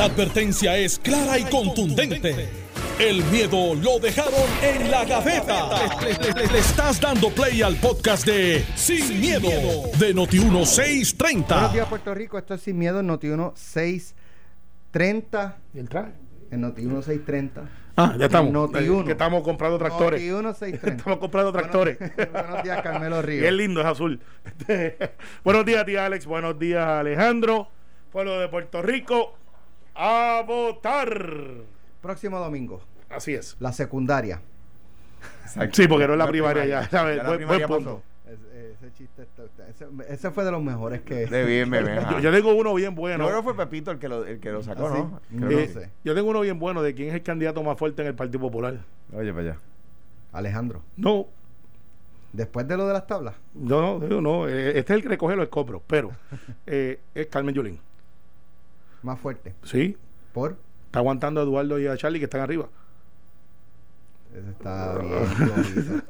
La advertencia es clara y contundente. El miedo lo dejaron en la gaveta. Le, le- le- le estás dando play al podcast de Sin, miedo, de Buenos Noti1630. días, Puerto Rico. Esto es Sin Miedo en Noti1 630. ¿Y el traje? En Noti1 630. Ah, ya estamos. Noti1. Eh, que estamos comprando tractores. Noti1 630. Estamos comprando tractores. Buenos, buenos días, Carmelo Ríos. es lindo, es azul. buenos días, tía Alex. Buenos días, Alejandro. Pueblo de Puerto Rico. A votar. Próximo domingo, Así es. la secundaria. Sí, porque no es la primaria ya. ¿sabes? Ya la Buen- primaria buen punto. pasó. Ese, ese chiste, está- está- ese, ese fue de los mejores que. De bien, ajá. Yo, yo tengo uno bien bueno. Yo creo que fue Pepito el que lo, el que lo sacó, ¿Ah, ¿no? sí? Creo No que- Eh, sé. Yo tengo uno bien bueno de quién es el candidato más fuerte en el Partido Popular. Oye, para allá. Alejandro. No, Después de lo de las tablas. no, no, no, eh, este es el que recoge los escombros, pero eh, es Carmen Yulín. Más fuerte. Sí, Por. está aguantando a Eduardo y a Charlie que están arriba. Ese está bien.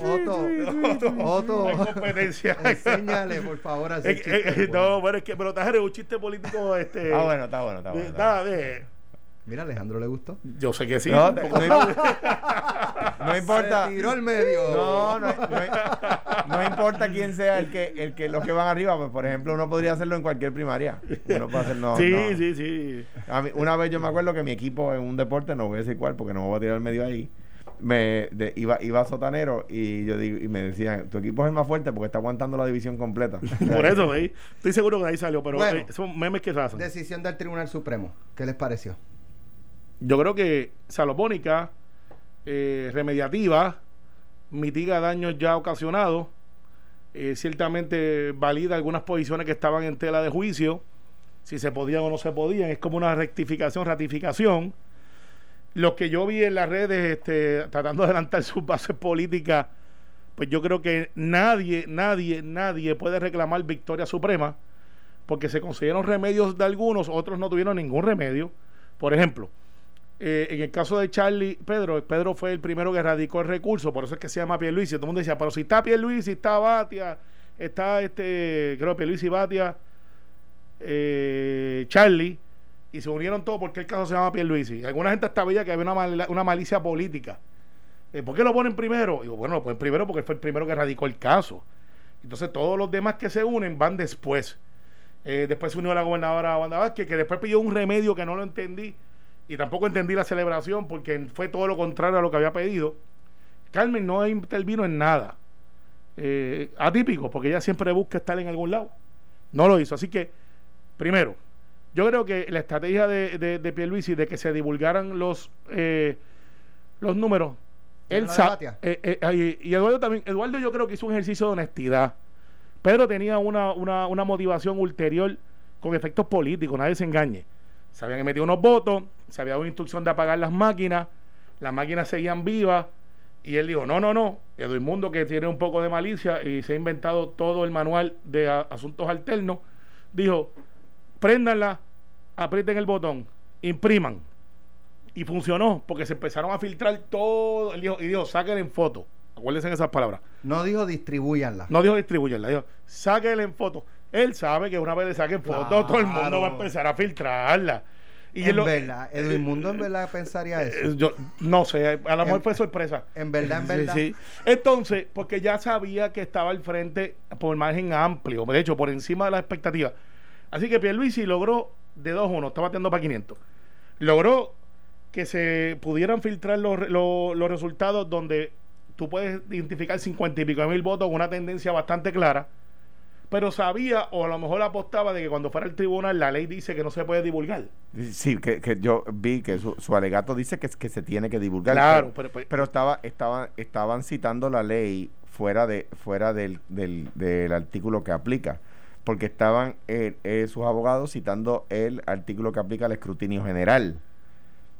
Otto. Hay Otto. competencia. Enséñale, por favor, a ese Eh, chiste, eh, bueno. no, bueno, es que, pero es un chiste político. Este, Ah, bueno, está bueno, está bueno. está nada, bueno. de- Mira, Alejandro le gustó. yo sé que sí. No, no, no importa. Se tiró al medio. No, no, no, no importa quién sea el que, el que los que van arriba, pues por ejemplo uno podría hacerlo en cualquier primaria. Uno puede hacerlo. sí, no. sí, sí. A mí- una vez yo me acuerdo que mi equipo en un deporte, no voy a decir cuál porque no me voy a tirar al medio ahí, me de- iba, iba a sotanero y yo digo, y me decían, tu equipo es el más fuerte porque está aguantando la división completa. Por eso, ¿veis? Estoy seguro que ahí salió, pero Bueno. eh, son memes que se hacen. Decisión del Tribunal Supremo. ¿Qué les pareció? Yo creo que salopónica, eh, remediativa, mitiga daños ya ocasionados, eh, ciertamente valida algunas posiciones que estaban en tela de juicio, si se podían o no se podían, es como una rectificación, ratificación. Lo que yo vi en las redes este, tratando de adelantar sus bases políticas, pues yo creo que nadie, nadie, nadie puede reclamar victoria suprema, porque se consiguieron remedios de algunos, otros no tuvieron ningún remedio. Por ejemplo, eh, en el caso de Charlie Pedro, Pedro fue el primero que radicó el recurso, por eso es que se llama Pierluisi. Todo el mundo decía, pero si está Pierluisi, está Batia, está este, creo Pierluisi, Batia, eh, Charlie, y se unieron todos porque el caso se llama Pierluisi. Alguna gente hasta veía que había una, mal- una malicia política. Eh, ¿Por qué lo ponen primero? Bueno, lo ponen primero porque fue el primero que radicó el caso. Entonces todos los demás que se unen van después. Eh, después se unió la gobernadora Wanda Vázquez, que después pidió un remedio que no lo entendí y tampoco entendí la celebración porque fue todo lo contrario a lo que había pedido. Carmen no intervino en nada. Eh, atípico, porque ella siempre busca estar en algún lado. No lo hizo. Así que, primero, yo creo que la estrategia de, de, de Pierluisi de que se divulgaran los, eh, los números, él eh, eh, y y Eduardo también, Eduardo yo creo que hizo un ejercicio de honestidad. Pedro tenía una, una, una motivación ulterior con efectos políticos, nadie se engañe. Se habían metido unos votos, se había dado una instrucción de apagar las máquinas, las máquinas seguían vivas, y él dijo, no, no, no, Edwin Mundo que tiene un poco de malicia y se ha inventado todo el manual de asuntos alternos, dijo, préndanla, aprieten el botón, impriman. Y funcionó, porque se empezaron a filtrar todo, él dijo, y dijo, saquen en foto. Acuérdense de esas palabras. No dijo distribuyanla. No dijo distribuirla, dijo, sáquenla en foto. Él sabe que una vez le saquen foto, Claro. todo el mundo va a empezar a filtrarla. Y en lo- verdad, Edwin Mundo en verdad pensaría eh, eso. yo no sé, a lo mejor fue sorpresa. En verdad, en verdad. sí. Entonces, porque ya sabía que estaba al frente por margen amplio, de hecho, por encima de las expectativas. Así que Pierluisi logró de 2-1, estaba batiendo para 500. Logró que se pudieran filtrar los, los, los resultados donde tú puedes identificar 50 y pico de mil votos con una tendencia bastante clara, pero sabía o a lo mejor apostaba de que cuando fuera al tribunal la ley dice que no se puede divulgar. Sí, que, que yo vi que su, su alegato dice que, que se tiene que divulgar. Claro, pero, pero- pero- estaba, estaba, estaban citando la ley fuera de fuera del, del, del artículo que aplica. Porque estaban eh, eh, sus abogados citando el artículo que aplica al escrutinio general.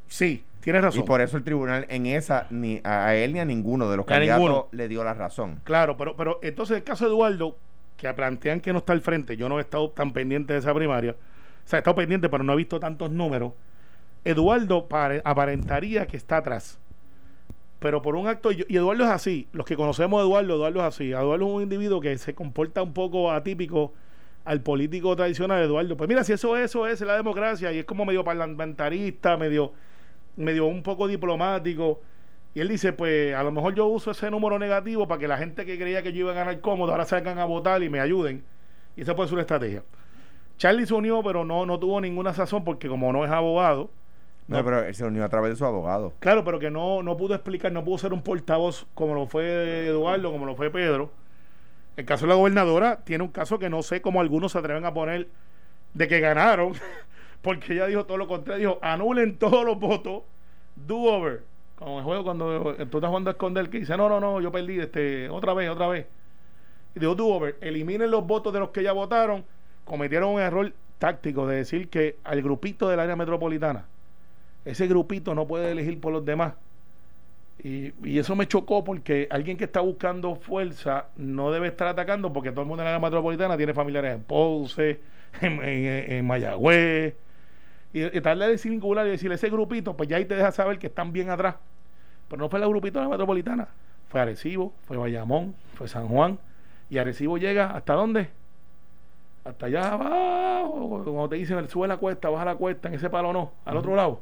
Sí, tienes razón. Y por eso el tribunal en esa, ni a, a él ni a ninguno de los A candidatos ninguno. le dio la razón. Claro, pero, pero entonces el caso de Eduardo, que plantean que no está al frente, yo no he estado tan pendiente de esa primaria, o sea, he estado pendiente, pero no he visto tantos números. Eduardo pare- aparentaría que está atrás. Pero por un acto, y y Eduardo es así, los que conocemos a Eduardo, Eduardo es así. Eduardo es un individuo que se comporta un poco atípico al político tradicional Eduardo. Pues mira, si eso, eso es la democracia y es como medio parlamentarista, medio, medio un poco diplomático. Y él dice, pues a lo mejor yo uso ese número negativo para que la gente que creía que yo iba a ganar cómodo ahora salgan a votar y me ayuden. Y esa puede ser una estrategia. Charlie se unió, pero no, no tuvo ninguna sazón porque como no es abogado. No, pero él se unió a través de su abogado. Claro, pero que no, no pudo explicar, no pudo ser un portavoz como lo fue Eduardo, como lo fue Pedro. El caso de la gobernadora tiene un caso que no sé cómo algunos se atreven a poner de que ganaron, porque ella dijo todo lo contrario, dijo, anulen todos los votos, do over como el juego cuando tú estás jugando a esconder que dice, no, no, no, yo perdí este, otra vez, otra vez. Y digo, do over, eliminen los votos de los que ya votaron, cometieron un error táctico de decir que al grupito del área metropolitana, ese grupito no puede elegir por los demás. Y, y, eso me chocó porque alguien que está buscando fuerza no debe estar atacando porque todo el mundo en la área metropolitana tiene familiares en Ponce, en, en Mayagüez, y, y darle de singular y decirle ese grupito, pues ya ahí te deja saber que están bien atrás. Pero no fue el grupito de la metropolitana, fue Arecibo, fue Bayamón, fue San Juan. Y Arecibo llega hasta dónde? Hasta allá abajo, cuando te dicen sube la cuesta, baja la cuesta, en ese palo no, al otro lado,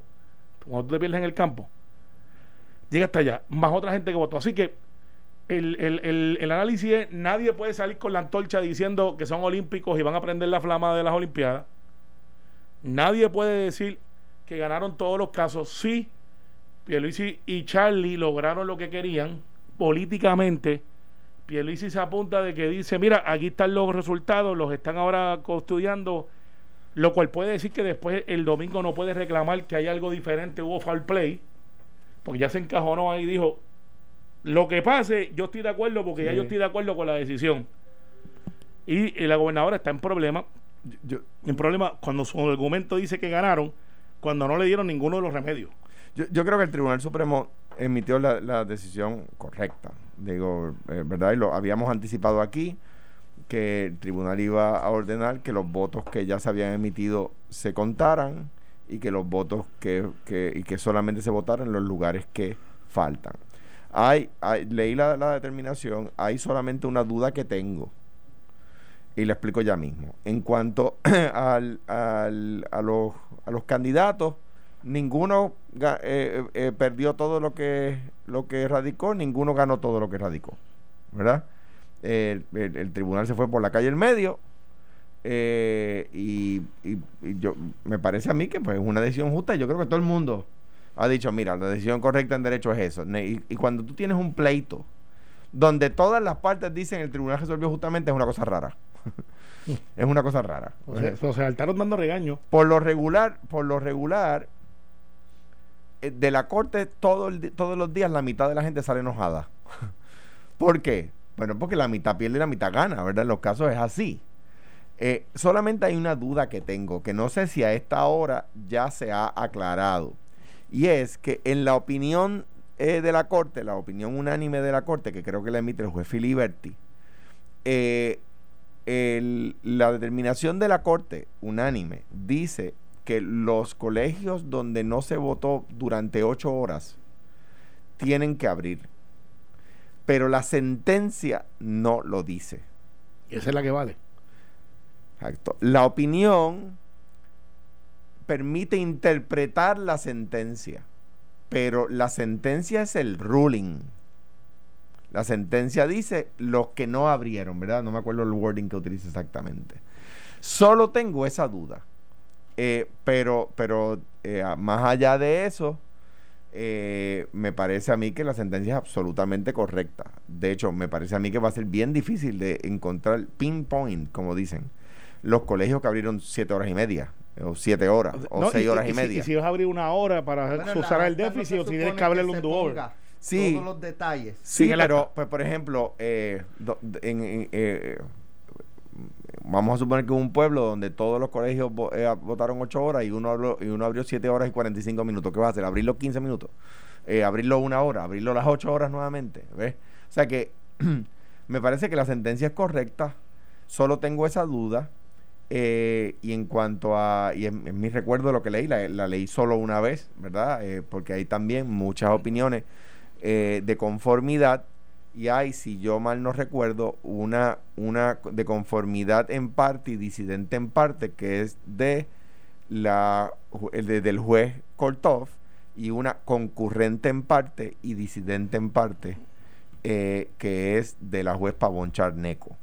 cuando tú te pierdes en el campo. Llega hasta allá, más otra gente que votó. Así que el, el, el, el, análisis es, nadie puede salir con la antorcha diciendo que son olímpicos y van a prender la flama de las Olimpiadas. Nadie puede decir que ganaron todos los casos. Sí, Pierluisi y Charlie lograron lo que querían políticamente. Pierluisi se apunta de que dice, mira, aquí están los resultados, los están ahora estudiando, lo cual puede decir que después el domingo no puede reclamar que hay algo diferente, hubo foul play, porque ya se encajonó ahí y dijo, lo que pase, yo estoy de acuerdo porque ya yo estoy de acuerdo con la decisión. Y, y la gobernadora está en problema yo, el problema cuando su argumento dice que ganaron, cuando no le dieron ninguno de los remedios. Yo, yo creo que el Tribunal Supremo emitió la, la decisión correcta. Digo, eh, ¿verdad? Y lo habíamos anticipado aquí que el tribunal iba a ordenar que los votos que ya se habían emitido se contaran y que los votos que, que y que solamente se votaran en los lugares que faltan. Hay, hay leí la, la determinación, hay solamente una duda que tengo y le explico ya mismo. En cuanto al, a, los, a los candidatos, ninguno eh, eh, perdió todo lo que, lo que radicó, ninguno ganó todo lo que radicó, ¿verdad? El, tribunal se fue por la calle el medio eh, y, y, yo me parece a mí que pues, es una decisión justa. Yo creo que todo el mundo ha dicho, mira, la decisión correcta en derecho es eso. Y, y cuando tú tienes un pleito donde todas las partes dicen el tribunal resolvió justamente, es una cosa rara. Es una cosa rara. O sea, se saltaron dando regaño. Por lo regular, por lo regular, eh, de la corte todo el, todos los días la mitad de la gente sale enojada. ¿Por qué? Bueno, porque la mitad pierde y la mitad gana, ¿verdad? En los casos es así. Eh, solamente hay una duda que tengo, que no sé si a esta hora ya se ha aclarado. Y es que en la opinión eh, de la Corte, la opinión unánime de la Corte, que creo que la emite el juez Filiberti, eh, la determinación de la Corte unánime dice que los colegios donde no se votó durante ocho horas tienen que abrir. Pero la sentencia no lo dice. Y esa es la que vale. Exacto. La opinión permite interpretar la sentencia, pero la sentencia es el ruling. La sentencia dice los que no abrieron, ¿verdad? No me acuerdo el wording que utiliza exactamente. Solo tengo esa duda. Eh, pero pero eh, más allá de eso, eh, me parece a mí que la sentencia es absolutamente correcta. De hecho, me parece a mí que va a ser bien difícil de encontrar pinpoint, como dicen, los colegios que abrieron siete horas y media, o siete horas, o seis horas y, media. Y si, vas a abrir una hora para usar el déficit, o si tienes que abrirle un do sí, todos los detalles. Sí, pero, pues, por ejemplo, eh, en, eh, vamos a suponer que un pueblo donde todos los colegios eh, votaron 8 horas y uno, abrió, y uno abrió 7 horas y 45 minutos. ¿Qué va a hacer? ¿Abrirlo 15 minutos? ¿Abrirlo una hora? ¿Abrirlo las 8 horas nuevamente? ¿Ves? O sea que me parece que la sentencia es correcta. Solo tengo esa duda. y en cuanto a, y en, mi recuerdo de lo que leí, la, la leí solo una vez, ¿verdad? porque hay también muchas opiniones eh, de conformidad y hay, si yo mal no recuerdo, una, una de conformidad en parte y disidente en parte, que es de la de, del juez Kortov, y una concurrente en parte y disidente en parte, eh, que es de la juez Pavón Charneco.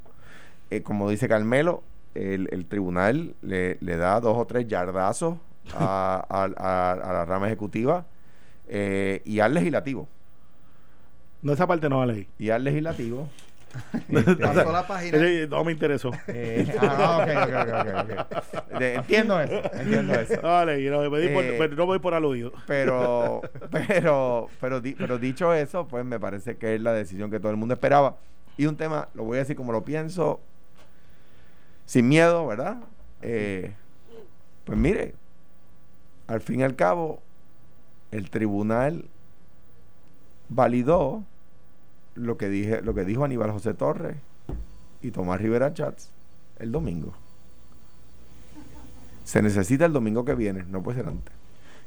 Eh, como dice Carmelo, el, el tribunal le, le, da dos o tres yardazos a, a, a la rama ejecutiva y al legislativo. No, esa parte no la leí. Y al legislativo. Pasó la página. No me interesó. Eh, ah, okay, okay, okay, entiendo eso. Entiendo eso. Vale, no, me di por, eh, no voy por aludido. Pero, pero, pero, di, pero dicho eso, pues me parece que es la decisión que todo el mundo esperaba. Y un tema, lo voy a decir como lo pienso, sin miedo, ¿verdad? Eh, pues mire, al fin y al cabo, el tribunal validó lo que dije, lo que dijo Aníbal José Torres y Tomás Rivera Chats el domingo. Se necesita el domingo que viene, no puede ser antes.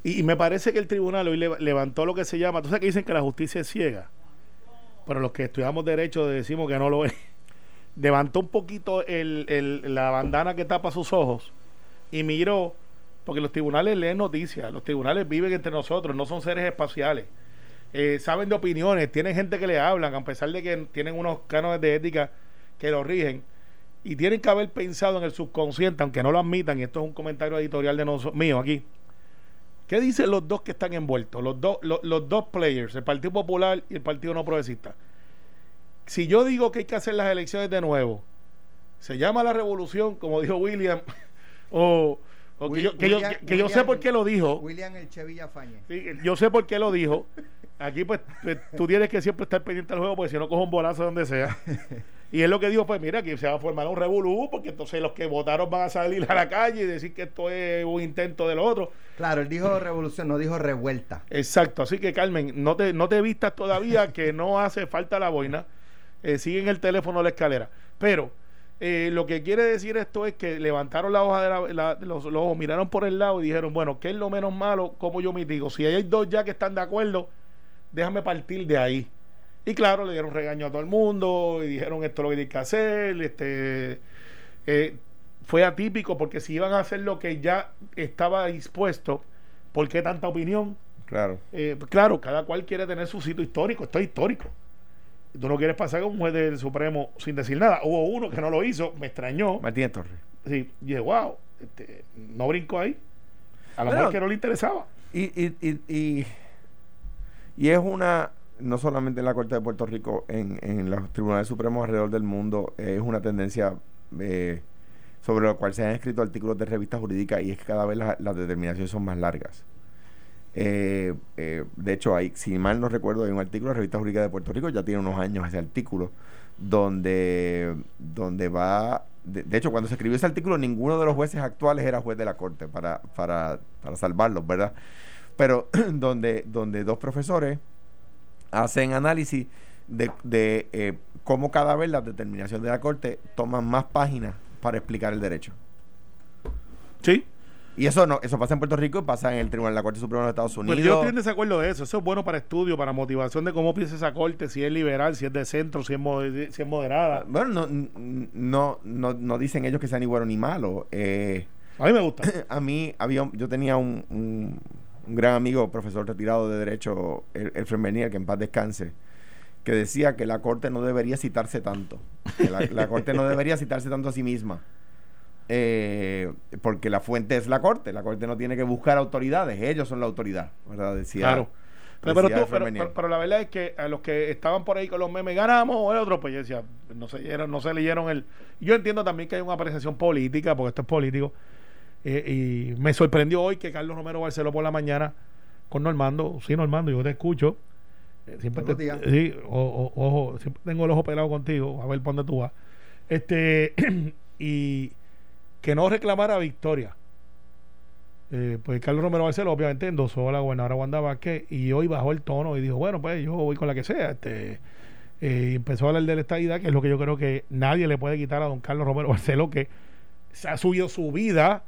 Y, me parece que el tribunal hoy le, levantó lo que se llama, tú sabes que dicen que la justicia es ciega, pero los que estudiamos derecho decimos que no lo es. Levantó un poquito la bandana que tapa sus ojos y miró, porque los tribunales leen noticias, los tribunales viven entre nosotros, no son seres espaciales eh, saben de opiniones, tienen gente que le hablan, a pesar de que tienen unos cánones de ética que lo rigen, y tienen que haber pensado en el subconsciente, aunque no lo admitan, y esto es un comentario editorial de nosotros, mío aquí. ¿Qué dicen los dos que están envueltos? Los, dos los, los dos players, el Partido Popular y el Partido No Progresista. Si yo digo que hay que hacer las elecciones de nuevo, se llama la revolución, como dijo William, o, que, yo, que, William, yo, que yo, sé por qué lo dijo. William El Villafañe. Sí, yo sé por qué lo dijo. Aquí pues, pues, tú tienes que siempre estar pendiente del juego porque si no cojo un bolazo donde sea. Y él lo que dijo pues mira, aquí se va a formar un revolú porque entonces los que votaron van a salir a la calle y decir que esto es un intento del otro. Claro, él dijo revolución, no dijo revuelta. Exacto, así que Carmen, no te, no te vistas todavía que no hace falta la boina. Eh, sigue en el teléfono la escalera. Pero eh, lo que quiere decir esto es que levantaron la hoja de la, la, los, los ojos, miraron por el lado y dijeron, bueno, ¿qué es lo menos malo? ¿Cómo yo mitigo? Si hay dos ya que están de acuerdo, déjame partir de ahí. Y claro, le dieron regaño a todo el mundo y dijeron esto es lo que tiene que hacer. Este, eh, fue atípico porque si iban a hacer lo que ya estaba dispuesto, ¿por qué tanta opinión? Claro. Eh, claro, cada cual quiere tener su sitio histórico. Esto es histórico. Tú no quieres pasar con un juez del Supremo sin decir nada. Hubo uno que no lo hizo, me extrañó. Martínez Torres. Sí, y dije, wow, este, no brincó ahí. A lo mejor que no le interesaba. Y, y, y, y y es una, no solamente en la Corte de Puerto Rico, en, en los tribunales supremos alrededor del mundo, eh, es una tendencia eh, sobre la cual se han escrito artículos de revistas jurídicas y es que cada vez la, las determinaciones son más largas. Eh, eh, de hecho, hay, si mal no recuerdo, hay un artículo de Revista Jurídica de Puerto Rico, ya tiene unos años ese artículo, donde, donde va. De, de, hecho, cuando se escribió ese artículo, ninguno de los jueces actuales era juez de la corte para, para, para salvarlos, ¿verdad? pero donde, donde dos profesores hacen análisis de, de eh, cómo cada vez las determinaciones de la Corte toman más páginas para explicar el derecho. Sí. Y eso no, eso pasa en Puerto Rico y pasa en el Tribunal de la Corte Suprema de Estados Unidos. Pero yo estoy en desacuerdo de eso. Eso es bueno para estudio, para motivación de cómo piensa esa corte, si es liberal, si es de centro, si es, moder, si es moderada. Bueno, no, no, no, no dicen ellos que sea ni bueno ni malo. Eh, a mí me gusta. a mí había, yo tenía un, un un gran amigo, profesor retirado de Derecho, el, el que en paz descanse, que decía que la Corte no debería citarse tanto, que la, la Corte no debería citarse tanto a sí misma, eh, porque la fuente es la Corte, la Corte no tiene que buscar autoridades, ellos son la autoridad, ¿verdad? Decía, claro. Pero, pero, tú, pero, pero, pero, la verdad es que a los que estaban por ahí con los memes ganamos o el otro, pues yo decía, no se, no se leyeron el... Yo entiendo también que hay una apreciación política, porque esto es político, eh, y me sorprendió hoy que Carlos Romero Barceló por la mañana con Normando. Sí, Normando, yo te escucho. Eh, siempre te, sí, o, o, ojo, siempre tengo el ojo pelado contigo, a ver por dónde tú vas. Este, y que no reclamara victoria. Eh, pues Carlos Romero Barceló obviamente endosó a la gobernadora Wanda Vázquez y hoy bajó el tono y dijo, bueno, pues yo voy con la que sea. Este, eh, empezó a hablar de la estadidad, que es lo que yo creo que nadie le puede quitar a don Carlos Romero Barceló, que se ha subido su vida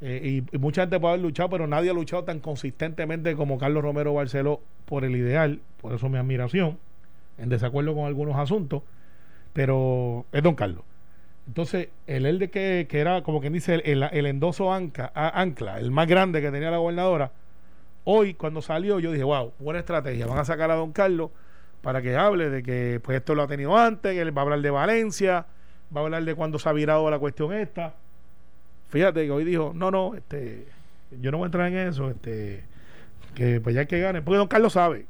eh, y, y, mucha gente puede haber luchado, pero nadie ha luchado tan consistentemente como Carlos Romero Barceló por el ideal, por eso mi admiración. en desacuerdo con algunos asuntos, pero es don Carlos. Entonces, el él de que, que era, como quien dice, el, el, endoso anca, ancla, el más grande que tenía la gobernadora, hoy cuando salió yo dije, wow, buena estrategia, van a sacar a don Carlos para que hable de que pues esto lo ha tenido antes, que él va a hablar de Valencia, va a hablar de cuando se ha virado la cuestión esta. Fíjate que hoy dijo, no, no, este, yo no voy a entrar en eso, este, que pues ya que gane, porque don Carlos sabe,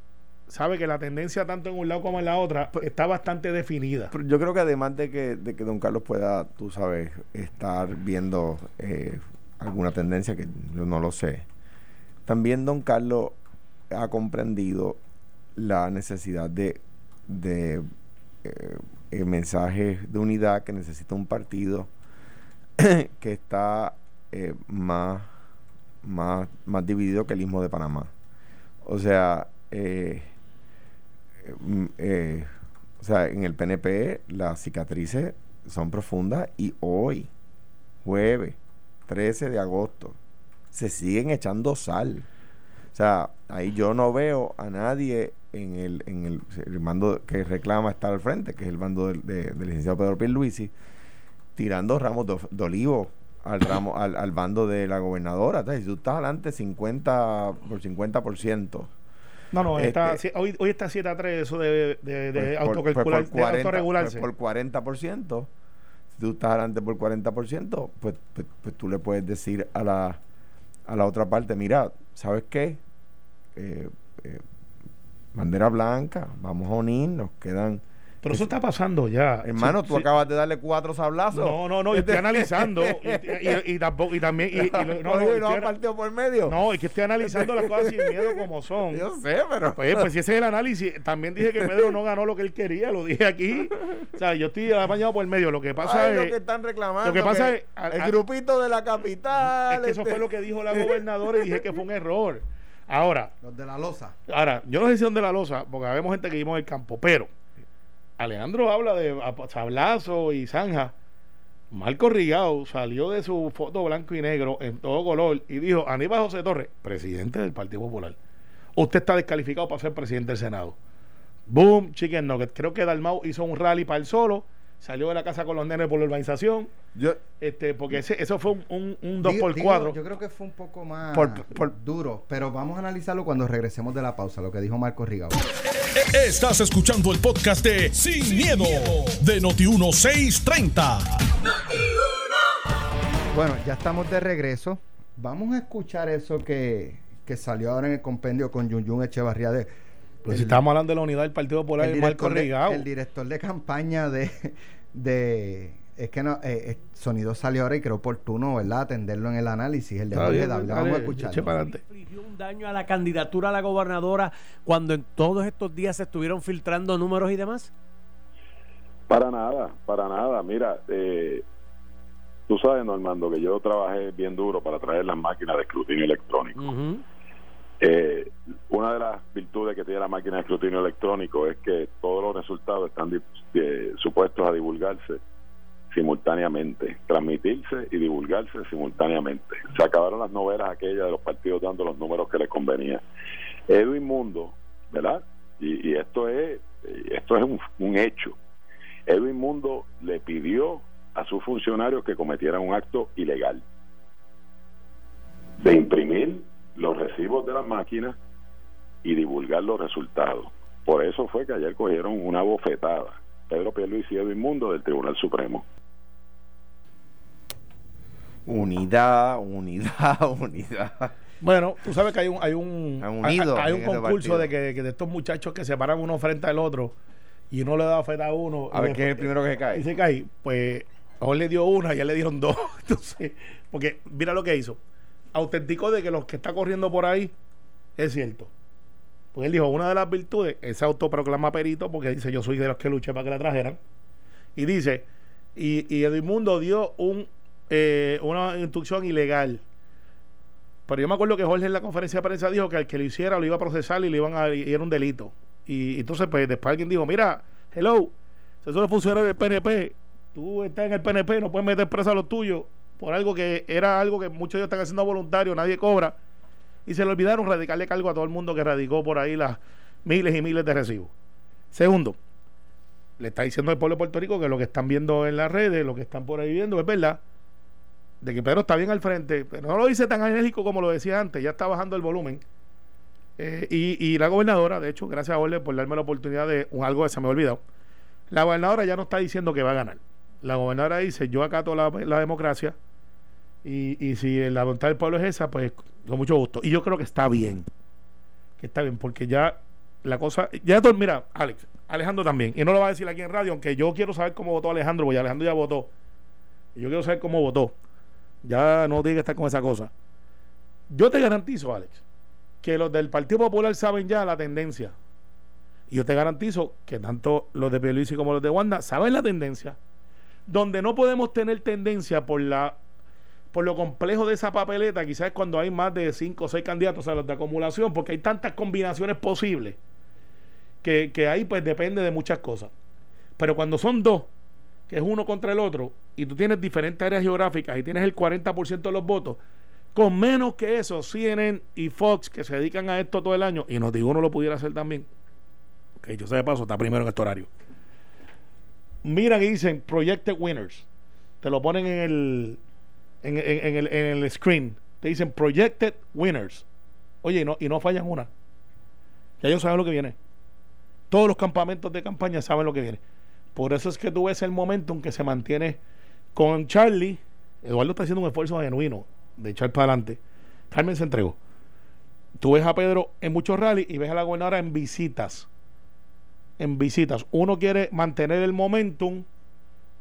sabe que la tendencia tanto en un lado como en la otra pues, está bastante definida. yo creo que además de que, de que don Carlos pueda, tú sabes, estar viendo eh, alguna tendencia que yo no lo sé, también don Carlos ha comprendido la necesidad de, de eh, mensajes de unidad que necesita un partido que está eh, más, más, más dividido que el Istmo de Panamá. O sea, eh, eh, o sea, en el PNP las cicatrices son profundas y hoy, jueves 13 de agosto, se siguen echando sal. O sea, ahí yo no veo a nadie en el, en el, mando que reclama estar al frente, que es el mando del, licenciado Pedro Pierluisi, tirando ramos de, olivo al ramo al, al, bando de la gobernadora. Si tú estás adelante 50 por 50%. No, no, está, este, hoy, hoy está 7 a 3 eso de, de, de pues autocalcular, pues por, 40, autorregularse. Pues por 40%, si tú estás adelante por 40%, pues, pues, pues, tú le puedes decir a la, a la otra parte, mira, ¿sabes qué? Eh, eh, bandera blanca, vamos a unirnos, quedan pero eso está pasando ya. Hermano, tú acabas de darle cuatro sablazos. No, no, no, yo estoy analizando. y, tampoco, y también. Y, no, no, no, partido por medio. No, es que estoy analizando las cosas sin miedo como son. Yo sé, pero. Pues, pues si ese es el análisis. También dije que Pedro no ganó lo que él quería, lo dije aquí. O sea, yo estoy apañado por el medio. Lo que pasa es. Lo que están reclamando. Lo que pasa es. el grupito de la capital. Es que eso este fue lo que dijo la gobernadora y dije que fue un error. Ahora. Los de la losa. Ahora, yo no sé si son de la losa, porque habemos gente que vivimos en el campo, pero Alejandro habla de sablazo y zanja. Marco Rigao salió de su foto blanco y negro en todo color y dijo: Aníbal José Torres, presidente del Partido Popular. Usted está descalificado para ser presidente del Senado. Boom, chicken nugget. Creo que Dalmau hizo un rally para él solo salió de la casa con los nenes por la urbanización. Yo, este, porque ese, eso fue un, un, 2x4. Yo creo que fue un poco más duro, pero vamos a analizarlo cuando regresemos de la pausa, lo que dijo Marco Rigao. Estás escuchando el podcast de Sin, miedo, de Noti1630. Bueno, ya estamos de regreso. Vamos a escuchar eso que, que salió ahora en el compendio con Yun Yun Echevarría de pues si estamos hablando de la unidad del Partido Popular, el, Marco Rigao. El director de campaña de, de es que no, eh, eh, Sonido salió ahora y creo oportuno, ¿verdad? Atenderlo en el análisis, el de Jorge. Vamos a escucharlo. un daño a la candidatura a la gobernadora cuando en todos estos días se estuvieron filtrando números y demás? Para nada, para nada. Mira, eh, tú sabes, Normando, que yo trabajé bien duro para traer las máquinas de escrutinio electrónico. Eh, una de las virtudes que tiene la máquina de escrutinio electrónico es que todos los resultados están eh, supuestos a divulgarse simultáneamente, transmitirse y divulgarse simultáneamente. Se acabaron las novelas aquellas de los partidos dando los números que les convenía. Edwin Mundo, ¿verdad? Y, esto es esto es un, hecho. Edwin Mundo le pidió a sus funcionarios que cometieran un acto ilegal de imprimir los recibos de las máquinas y divulgar los resultados. Por eso fue que ayer cogieron una bofetada Pedro Pierluisi y Edwin Mundo del Tribunal Supremo. Unidad, unidad, unidad. Bueno, tú sabes que hay un hay un hay, un este concurso de que, de estos muchachos que se paran uno frente al otro y uno le da feta a uno. A ver quién es el primero que se cae. Y se cae. Pues a le dio una y a le dieron dos. Entonces, porque mira lo que hizo auténtico de que los que está corriendo por ahí es cierto. Pues él dijo, una de las virtudes, él se autoproclama perito porque dice, yo soy de los que luché para que la trajeran. Y dice, y, y Edmundo dio un, eh, una instrucción ilegal. Pero yo me acuerdo que Jorge en la conferencia de prensa dijo que al que lo hiciera lo iba a procesar y le iban a y era un delito. Y, entonces, pues después alguien dijo, mira, hello, si eso funciona del PNP, tú estás en el PNP, no puedes meter presa a los tuyos por algo que era algo que muchos de ellos están haciendo voluntario, nadie cobra, y se le olvidaron radicarle cargo a todo el mundo que radicó por ahí las miles y miles de recibos. Segundo, le está diciendo al pueblo de Puerto Rico que lo que están viendo en las redes, lo que están por ahí viendo, es verdad. De que Pedro está bien al frente, pero no lo dice tan enérgico como lo decía antes, ya está bajando el volumen. Eh, y, la gobernadora, de hecho, gracias a Orle por darme la oportunidad de algo que se me ha olvidado. La gobernadora ya no está diciendo que va a ganar. La gobernadora dice: Yo acato la, la democracia y, y si la voluntad del pueblo es esa, pues con mucho gusto. Y yo creo que está bien. Que está bien, porque ya la cosa. Ya mira, Alex, Alejandro también. Y no lo va a decir aquí en radio, aunque yo quiero saber cómo votó Alejandro, porque Alejandro ya votó. Y yo quiero saber cómo votó. Ya no tiene que estar con esa cosa. Yo te garantizo, Alex, que los del Partido Popular saben ya la tendencia. Y yo te garantizo que tanto los de Pierluisi como los de Wanda saben la tendencia. Donde no podemos tener tendencia por la por lo complejo de esa papeleta, quizás cuando hay más de 5 o 6 candidatos a los de acumulación, porque hay tantas combinaciones posibles que, que ahí pues depende de muchas cosas. Pero cuando son dos, que es uno contra el otro, y tú tienes diferentes áreas geográficas y tienes el 40% de los votos, con menos que eso, CNN y Fox, que se dedican a esto todo el año, y nos digo uno lo pudiera hacer también, que yo sé de paso, está primero en este horario. Miran y dicen Projected Winners. Te lo ponen en el, en, el, en el screen. Te dicen Projected Winners. Oye, y no, y no fallan una. Ya ellos saben lo que viene. Todos los campamentos de campaña saben lo que viene. Por eso es que tú ves el momento en que se mantiene con Charlie. Eduardo está haciendo un esfuerzo genuino de echar para adelante. Carmen se entregó. Tú ves a Pedro en muchos rallies y ves a la gobernadora en visitas. En visitas. Uno quiere mantener el momentum.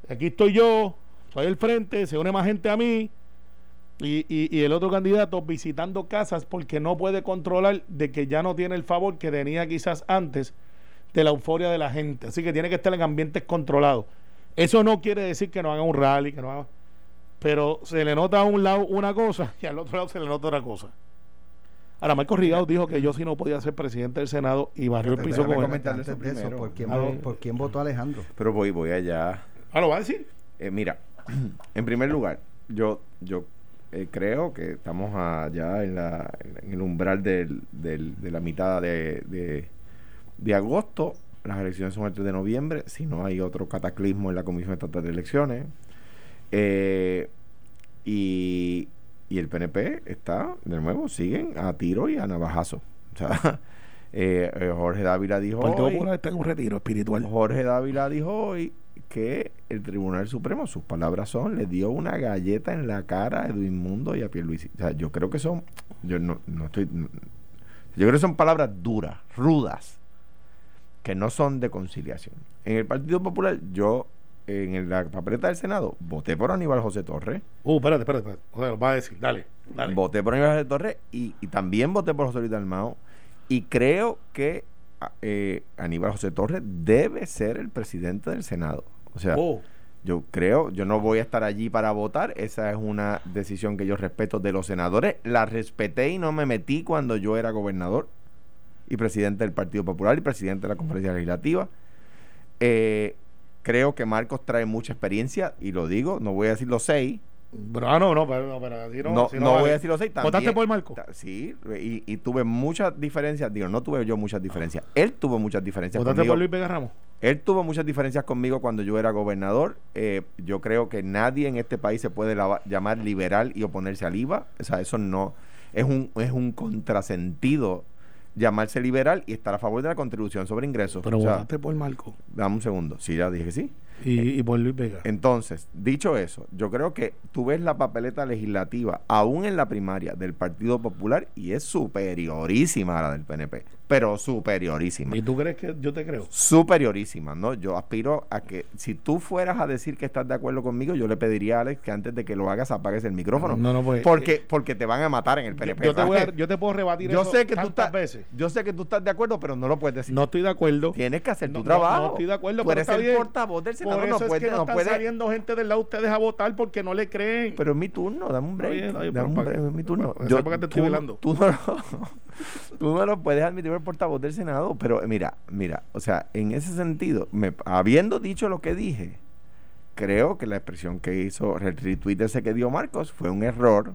Aquí estoy yo, estoy al frente, se une más gente a mí. Y, y, el otro candidato visitando casas porque no puede controlar de que ya no tiene el favor que tenía quizás antes de la euforia de la gente. Así que tiene que estar en ambientes controlados. Eso no quiere decir que no haga un rally, que no haga, pero se le nota a un lado una cosa y al otro lado se le nota otra cosa. Ahora, Marco Rigado dijo que yo sí no podía ser presidente del Senado y barrió el piso con él. ¿por, quién, ¿por quién votó Alejandro? Pero voy, voy allá. ¿Ah, lo va a decir? Eh, mira, en primer lugar, yo, yo eh, creo que estamos allá en, la, en el umbral del, del, de la mitad de de agosto. Las elecciones son el 3 de noviembre, si no hay otro cataclismo en la Comisión Estatal de Elecciones. Eh, y, y, el PNP está, de nuevo, siguen a tiro y a navajazo. O sea, eh, eh, Jorge Dávila dijo hoy, está en un retiro espiritual. Jorge Dávila dijo hoy que el Tribunal Supremo, sus palabras son, le dio una galleta en la cara a Edwin Mundo y a Pierluisi. O sea, yo creo que son, yo no, no estoy, yo creo que son palabras duras, rudas que no son de conciliación. En el Partido Popular, yo, en la papeleta del Senado, voté por Aníbal José Torres. Uh, espérate, espérate, espérate. O sea, lo va a decir, dale, dale. Voté por Aníbal José Torres y, también voté por José Luis Dalmao. Y creo que eh, Aníbal José Torres debe ser el presidente del Senado. O sea, oh. yo creo, yo no voy a estar allí para votar. Esa es una decisión que yo respeto de los senadores. La respeté y no me metí cuando yo era gobernador y presidente del Partido Popular y presidente de la Conferencia Legislativa. Eh, creo que Marcos trae mucha experiencia y lo digo, no voy a decir los seis. Pero, ah, no, no, pero, no, no, voy a decir los seis. ¿Votaste por Marcos? Sí, y, tuve muchas diferencias. Digo, no tuve yo muchas diferencias. Él tuvo muchas diferencias. ¿Votaste por Luis Vega Ramos? Él tuvo muchas diferencias conmigo cuando yo era gobernador. Eh, yo creo que nadie en este país se puede llamar liberal y oponerse al IVA. O sea, eso no. Es un, es un contrasentido llamarse liberal y estar a favor de la contribución sobre ingresos. Pero votaste por Marco. Dame un segundo. Sí, ya dije que sí. Y, y por Luis Vega. Entonces, dicho eso, yo creo que tú ves la papeleta legislativa, aún en la primaria del Partido Popular, y es superiorísima a la del PNP pero superiorísima. ¿Y tú crees que yo te creo? Superiorísima, ¿no? Yo aspiro a que si tú fueras a decir que estás de acuerdo conmigo, yo le pediría a Alex que antes de que lo hagas apagues el micrófono. No, no, pues, porque, eh, porque te van a matar en el PNP. Yo, te, yo te puedo rebatir yo sé que tú estás, veces. Yo sé que tú estás de acuerdo, pero no lo puedes decir. No estoy de acuerdo. Tienes que hacer tu trabajo. No, estoy de acuerdo, tú eres el portavoz del Senado. Por eso no es que no, están saliendo gente del lado de ustedes a votar porque no le creen. Pero es mi turno, dame un break. dame un break, es mi turno. Yo, te estoy tú, no, tú no lo puedes admitir el portavoz del Senado pero eh, mira, mira, o sea, en ese sentido, me, habiendo dicho lo que dije, creo que la expresión que hizo el que dio Marcos fue un error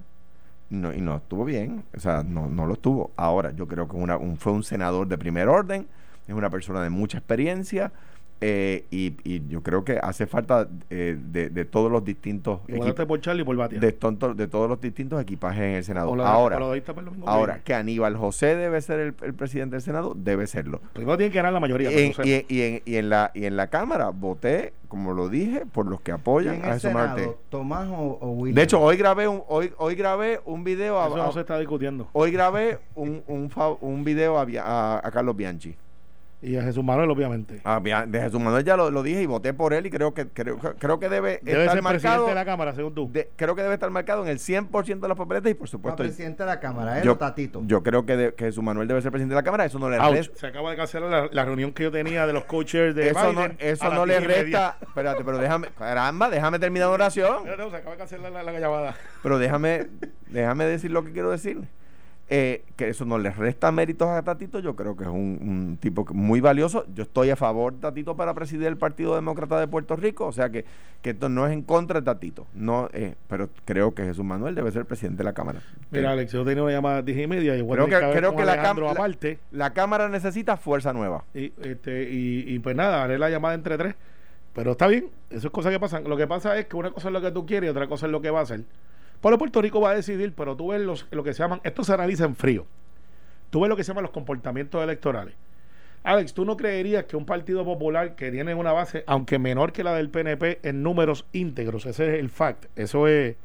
y no estuvo bien, o sea, no, no lo estuvo. Ahora, yo creo que fue un senador de primer orden es una persona de mucha experiencia eh, y, y, yo creo que hace falta eh, de, de, todos los distintos por Charlie por de, de, todos los distintos equipajes en el Senado. ahora, ahora que Aníbal José debe ser el, presidente del Senado, debe serlo. Primero tiene que ganar la mayoría. Y, y, en, y, en, la, y en la Cámara voté, como lo dije, por los que apoyan a Jesús Senado, Tomás o, o De hecho, hoy grabé un, hoy, hoy grabé un video. Eso no se está discutiendo. Hoy grabé un, un, un video a, a Carlos Bianchi. Y a Jesús Manuel, obviamente. Ah, de Jesús Manuel ya lo, dije y voté por él y creo que creo, creo que debe, debe estar ser marcado. de la Cámara, según tú. creo que debe estar marcado en el 100% de las papeletas y por supuesto. No, presidente de la Cámara, ¿eh? Yo, Tatito. Yo creo que, que, Jesús Manuel debe ser presidente de la Cámara. Eso no le resta. Se acaba de cancelar la, reunión que yo tenía de los coaches de. Eso no, eso no le resta. Espérate, pero déjame. Caramba, déjame terminar la oración. No, se acaba de cancelar la, la, Pero déjame, déjame decir lo que quiero decirle. Eh, que eso no le resta méritos a Tatito, yo creo que es un, tipo muy valioso. Yo estoy a favor de Tatito para presidir el Partido Demócrata de Puerto Rico, o sea que, que esto no es en contra de Tatito, no eh, pero creo que Jesús Manuel debe ser presidente de la Cámara. Mira, Alex, yo tenía una llamada de y media, igual creo que, creo que la, aparte. La, Cámara necesita fuerza nueva. Y, este, y, pues nada, haré la llamada entre tres, pero está bien, eso es cosa que pasan. Lo que pasa es que una cosa es lo que tú quieres y otra cosa es lo que va a hacer. Pueblo Puerto Rico va a decidir, pero tú ves lo que se llaman, esto se analiza en frío. Tú ves lo que se llaman los comportamientos electorales. Alex, ¿tú no creerías que un partido popular que tiene una base, aunque menor que la del PNP, en números íntegros, ese es el fact, eso es,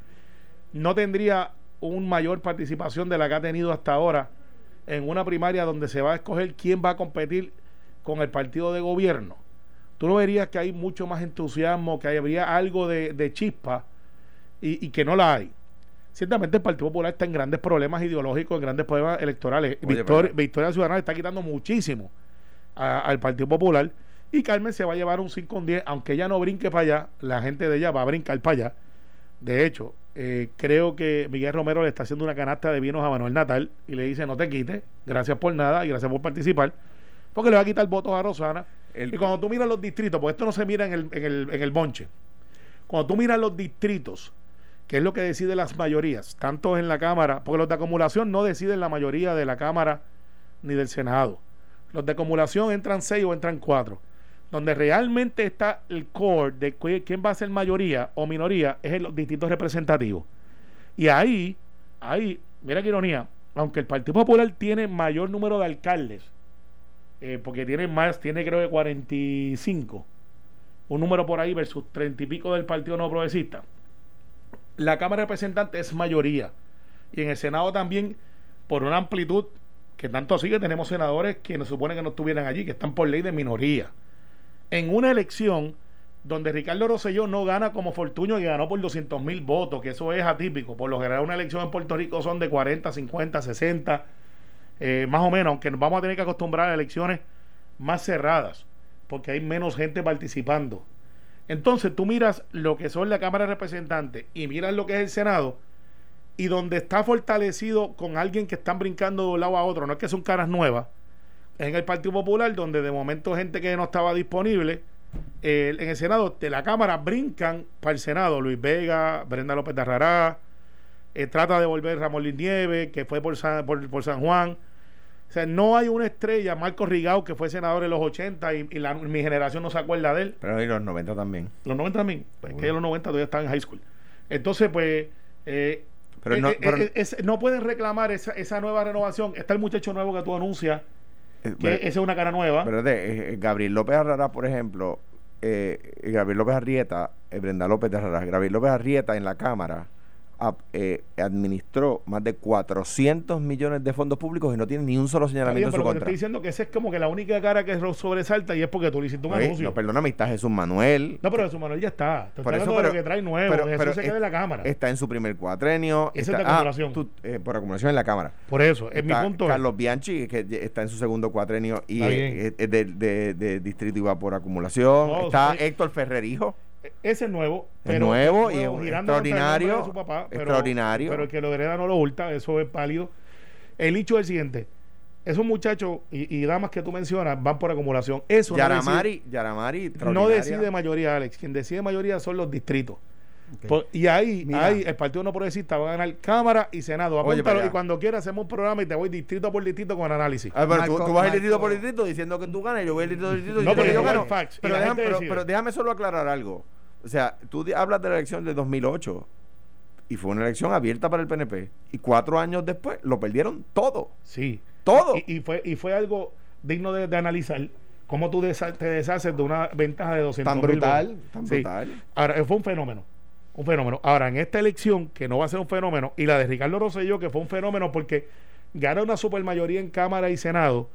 no tendría una mayor participación de la que ha tenido hasta ahora en una primaria donde se va a escoger quién va a competir con el partido de gobierno? ¿Tú no verías que hay mucho más entusiasmo, que habría algo de, chispa y que no la hay? Ciertamente el Partido Popular está en grandes problemas ideológicos, en grandes problemas electorales. Victoria, Ciudadana está quitando muchísimo al Partido Popular. Y Carmen se va a llevar un 5 con 10, aunque ella no brinque para allá, la gente de ella va a brincar para allá. De hecho, eh, creo que Miguel Romero le está haciendo una canasta de vinos a Manuel Natal y le dice: No te quites, gracias por nada y gracias por participar, porque le va a quitar votos a Rosana. y cuando tú miras los distritos, porque esto no se mira en el, en el, en el bonche, cuando tú miras los distritos que es lo que decide las mayorías, tanto en la Cámara, porque los de acumulación no deciden la mayoría de la Cámara ni del Senado. Los de acumulación entran seis o entran cuatro. Donde realmente está el core de quién va a ser mayoría o minoría es en los distintos representativos. Y ahí, ahí, mira qué ironía, aunque el Partido Popular tiene mayor número de alcaldes, eh, porque tiene más, tiene creo que 45, un número por ahí versus 30 y pico del Partido No Progresista la Cámara de Representantes es mayoría. Y en el Senado también, por una amplitud que tanto así que tenemos senadores que nos supone que no estuvieran allí, que están por ley de minoría. En una elección donde Ricardo Rosselló no gana como Fortuño y ganó por 200 mil votos, que eso es atípico. Por lo general, una elección en Puerto Rico son de 40, 50, 60, más o menos, aunque nos vamos a tener que acostumbrar a elecciones más cerradas, porque hay menos gente participando. Entonces tú miras lo que son la Cámara de Representantes y miras lo que es el Senado y donde está fortalecido con alguien que están brincando de un lado a otro, no es que son caras nuevas, es en el Partido Popular donde de momento gente que no estaba disponible en el Senado de la Cámara brincan para el Senado, Luis Vega, Brenda López de Arrará, eh, trata de volver Ramón Nieve, que fue por por San Juan, o sea, no hay una estrella, Marco Rigao, que fue senador en los 80 y, mi generación no se acuerda de él. Pero en los 90 también. Los 90 también. Pues que en los 90 todavía estaba en high school. Entonces, pues. Eh, pero, no, eh, eh, no pueden reclamar esa, esa nueva renovación. Está el muchacho nuevo que tú anuncias, que esa es una cara nueva. Pero de, Gabriel López Arrara, por ejemplo, Gabriel López Arrieta, Brenda López de Arrara, Gabriel López Arrieta en la Cámara eh, administró más de 400 millones de fondos públicos y no tiene ni un solo señalamiento en su contra. estoy diciendo que esa es como que la única cara que sobresalta y es porque tú le hiciste un anuncio. No, perdóname, está Jesús Manuel. No, pero Jesús Manuel ya está. por eso, pero, lo que trae nuevo. Pero, se queda en la Cámara. Está en su primer cuatrenio. Esa es de ah, acumulación. Eh, por acumulación en la Cámara. Por eso, es mi punto. Carlos Bianchi, que está en su segundo cuatrenio y es, de, distrito y va por acumulación. está Héctor Ferrerijo ese es nuevo. Es nuevo y extraordinario. extraordinario. Pero el que lo hereda no lo oculta, eso es válido. El hecho es el siguiente. Esos muchachos y, damas que tú mencionas van por acumulación. Eso Yaramari, no decide, no decide mayoría, Alex. Quien decide mayoría son los distritos. Y ahí, ahí el Partido No Progresista va a ganar Cámara y Senado. Apúntalo y cuando quiera hacemos un programa y te voy distrito por distrito con análisis. Ah, pero tú, vas a ir distrito por distrito diciendo que tú ganas y yo voy a ir distrito por distrito diciendo que yo gano. Pero, déjame, pero, déjame solo aclarar algo. O sea, tú hablas de la elección de 2008 y fue una elección abierta para el PNP. Y cuatro años después lo perdieron todo. Sí. Todo. Y, fue, y fue algo digno de, analizar. Cómo tú te deshaces de una ventaja de 200 Tan brutal, tan brutal. Ahora, fue un fenómeno. Un fenómeno. Ahora, en esta elección, que no va a ser un fenómeno, y la de Ricardo Rosselló, que fue un fenómeno porque gana una supermayoría en Cámara y Senado,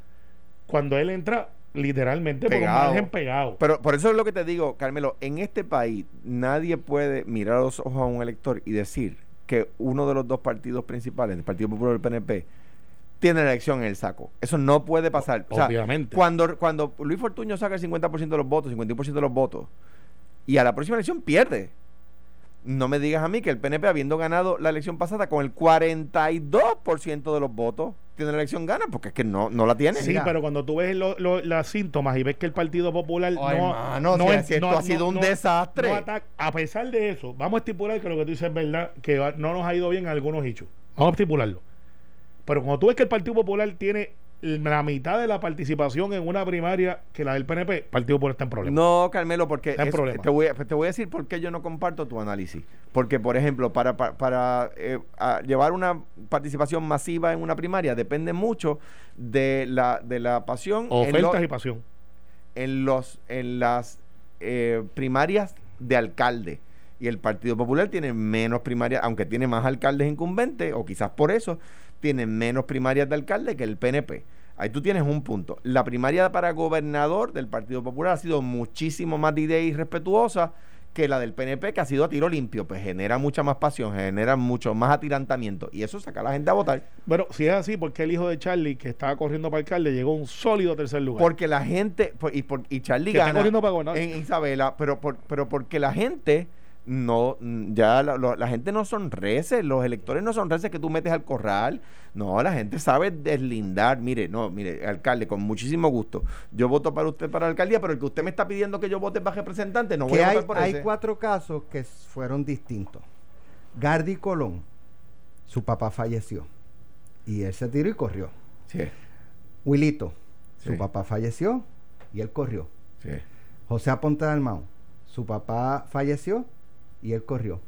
cuando él entra literalmente por un margen pegado. Pero por eso es lo que te digo, Carmelo, en este país nadie puede mirar a los ojos a un elector y decir que uno de los dos partidos principales, el Partido Popular y el PNP, tiene la elección en el saco. Eso no puede pasar. Obviamente. cuando, cuando Luis Fortuño saca el 50% de los votos, 51% de los votos, y a la próxima elección pierde no me digas a mí que el PNP, habiendo ganado la elección pasada con el 42% de los votos, tiene la elección gana, porque es que no, no la tiene. Sí, pero cuando tú ves los síntomas y ves que el Partido Popular no, no, es, esto ha sido un desastre. a pesar de eso, vamos a estipular que lo que tú dices es verdad, que no nos ha ido bien en algunos hechos. Vamos a estipularlo. Pero cuando tú ves que el Partido Popular tiene la mitad de la participación en una primaria que la del PNP, Partido por está en problema. No, Carmelo, porque te, voy a, te voy a decir por qué yo no comparto tu análisis. Porque, por ejemplo, para, para, eh, llevar una participación masiva en una primaria depende mucho de la, de la pasión. Ofertas y pasión. En, los, en las eh, primarias de alcalde. Y el Partido Popular tiene menos primarias, aunque tiene más alcaldes incumbentes, o quizás por eso, tiene menos primarias de alcalde que el PNP. Ahí tú tienes un punto. La primaria para gobernador del Partido Popular ha sido muchísimo más de idea y respetuosa que la del PNP, que ha sido a tiro limpio, pues genera mucha más pasión, genera mucho más atirantamiento y eso saca a la gente a votar. Bueno, si es así, porque el hijo de Charlie, que estaba corriendo para alcalde, llegó a un sólido tercer lugar? Porque la gente, y, por, y Charlie gana en Isabela, pero, por, pero porque la gente no, ya la, gente no son reces, los electores no son reces que tú metes al corral. No, la gente sabe deslindar. Mire, no, mire, alcalde, con muchísimo gusto. Yo voto para usted para la alcaldía, pero el que usted me está pidiendo que yo vote para representante, no voy a votar por Hay cuatro casos que fueron distintos. Gardi Colón, su papá falleció. Y él se tiró y corrió. Sí. Wilito, su papá falleció y él corrió. Sí. José Aponte Dalmau, su papá falleció y él corrió.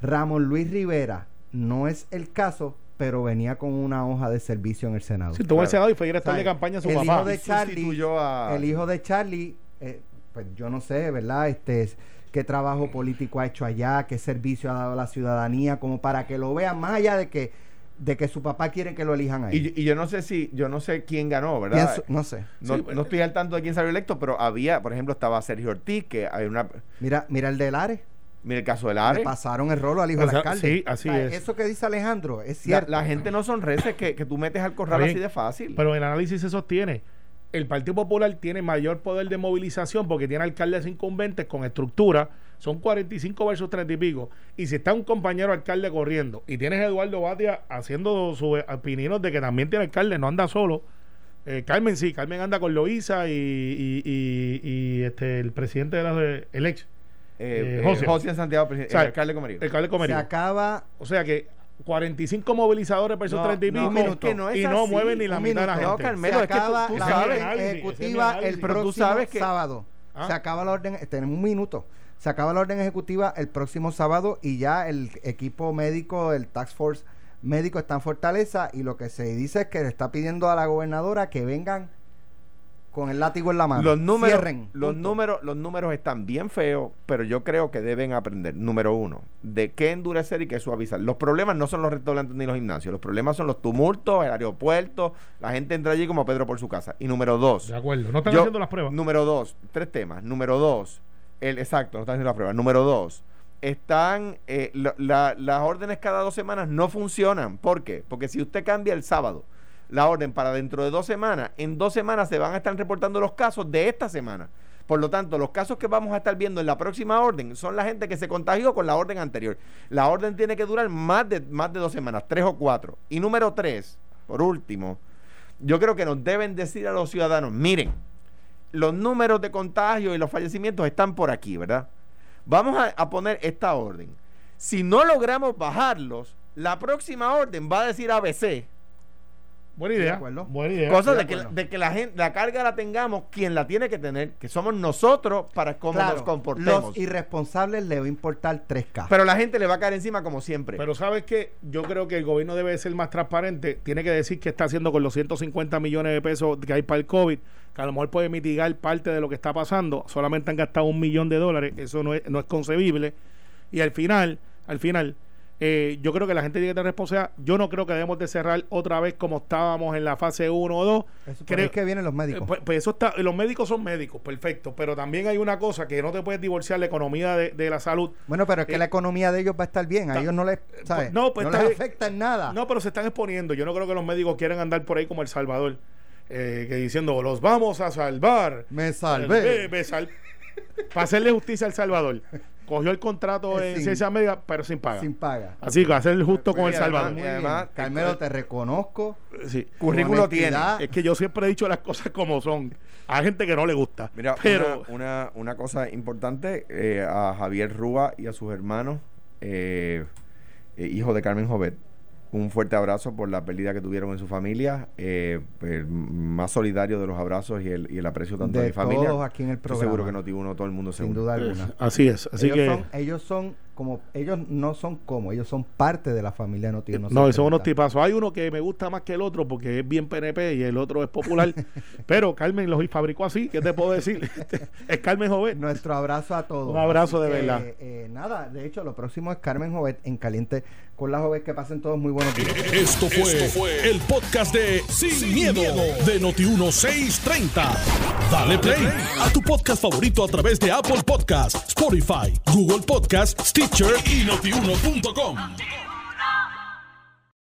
Ramón Luis Rivera no es el caso, pero venía con una hoja de servicio en el Senado. Sí, tuvo el Senado y fue director de campaña su el papá. Hijo de Charlie, El hijo de Charlie, eh, pues yo no sé, ¿verdad? Este qué trabajo político ha hecho allá, qué servicio ha dado a la ciudadanía, como para que lo vean más allá de que de que su papá quiere que lo elijan ahí. Y, yo no sé si, yo no sé quién ganó, ¿verdad? no sé. No, no, estoy al tanto de quién salió electo, pero había, por ejemplo, estaba Sergio Ortiz, que hay una... Mira, mira el de Lares. Mira el caso del ARE. pasaron el rolo al hijo del alcalde. Sí, así es. Eso que dice Alejandro es cierto. La, gente no sonrece que, que tú metes al corral así de fácil. Pero el análisis se sostiene. El Partido Popular tiene mayor poder de movilización porque tiene alcaldes incumbentes con estructura. Son 45 versus 30 y pico. Y si está un compañero alcalde corriendo y tienes a Eduardo Batia haciendo sus opiniones de que también tiene alcalde, no anda solo. Eh, Carmen sí, Carmen anda con Loíza y, y, y, este, el presidente de la, el ex eh, eh, José. Santiago, el alcalde Comerío. Se acaba. O sea que 45 movilizadores versus 30 y pico y no mueven ni la mitad de la gente. No, Carmelo, se acaba la sabes, orden ejecutiva el próximo sabes que, sábado. ¿Ah? Se acaba la orden, tenemos un minuto. Se acaba la orden ejecutiva el próximo sábado y ya el equipo médico, el Task Force médico está en Fortaleza y lo que se dice es que le está pidiendo a la gobernadora que vengan con el látigo en la mano. Los números, los números, los números están bien feos, pero yo creo que deben aprender. Número uno, de qué endurecer y qué suavizar. Los problemas no son los restaurantes ni los gimnasios. Los problemas son los tumultos, el aeropuerto. La gente entra allí como Pedro por su casa. Y número dos. De acuerdo. No están haciendo las pruebas. Número dos. Tres temas. Número dos. El, exacto, no están haciendo las pruebas. Número dos están eh, las órdenes cada dos semanas no funcionan. ¿Por qué? Porque si usted cambia el sábado la orden para dentro de dos semanas, en dos semanas se van a estar reportando los casos de esta semana. Por lo tanto, los casos que vamos a estar viendo en la próxima orden son la gente que se contagió con la orden anterior. La orden tiene que durar más de, más de dos semanas, tres o cuatro. Y número tres, por último, yo creo que nos deben decir a los ciudadanos, miren, los números de contagio y los fallecimientos están por aquí, ¿verdad? Vamos a, a poner esta orden Si no logramos bajarlos, la próxima orden va a decir ABC Buena idea. Buena idea. Cosa de, que, de que la, gente, la carga la tengamos quien la tiene que tener, que somos nosotros para cómo nos comportemos. Los irresponsables le va a importar 3K. Pero la gente le va a caer encima como siempre. Pero sabes que yo creo que el gobierno debe ser más transparente. Tiene que decir qué está haciendo con los 150 millones de pesos que hay para el COVID, que a lo mejor puede mitigar parte de lo que está pasando. Solamente han gastado un millón de dólares. Eso no es, no es concebible. Y al final, al final eh, yo creo que la gente tiene que tener responsabilidad. Yo no creo que debemos de cerrar otra vez como estábamos en la fase 1 o 2. Creo que vienen los médicos. Pues, pues, eso está, los médicos son médicos, perfecto. Pero también hay una cosa que no te puedes divorciar la economía de, la salud. Bueno, pero es que eh, la economía de ellos va a estar bien. A ellos no les, pues, no, les afecta en nada. No, pero se están exponiendo. Yo no creo que los médicos quieran andar por ahí como El Salvador. Eh, que diciendo, los vamos a salvar. Me salvé. para hacerle justicia al Salvador cogió el contrato en ciencia médica, pero sin paga. Sin paga. Así que va a ser justo con El Salvador. además, Carmelo, te reconozco. Sí. Currículo tiene. Es que yo siempre he dicho las cosas como son. Hay gente que no le gusta. Mira, pero una, una, cosa importante eh, a Javier Rúa y a sus hermanos, eh, eh hijo de Carmen Jovet un fuerte abrazo por la pérdida que tuvieron en su familia, eh, el más solidario de los abrazos y el, y el aprecio tanto de, mi familia. Todos aquí en el programa. seguro que no tiene uno, todo el mundo Sin duda alguna. Así es, así ellos que son, ellos son como ellos no son como, ellos son parte de la familia No, no son unos tipazos. Hay uno que me gusta más que el otro porque es bien PNP y el otro es popular, pero Carmen los fabricó así, ¿qué te puedo decir? es Carmen Jovet. Nuestro abrazo a todos. Un abrazo de verdad. Eh, nada, de hecho, lo próximo es Carmen Jovet en Caliente con la Jovet que pasen todos muy buenos días. Esto fue, el podcast de Sin, miedo, de Noti 1630. Dale play a tu podcast favorito a través de Apple Podcasts, Spotify, Google Podcasts, Stitcher y.